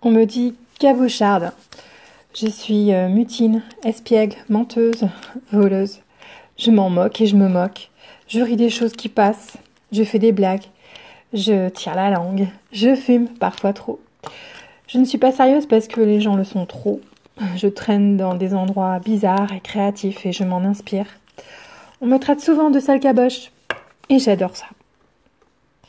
On me dit cabocharde. Je suis euh, mutine, espiègle, menteuse, voleuse. Je m'en moque et je me moque. Je ris des choses qui passent. Je fais des blagues. Je tire la langue. Je fume, parfois trop. Je ne suis pas sérieuse parce que les gens le sont trop. Je traîne dans des endroits bizarres et créatifs et je m'en inspire. On me traite souvent de sale caboche et j'adore ça.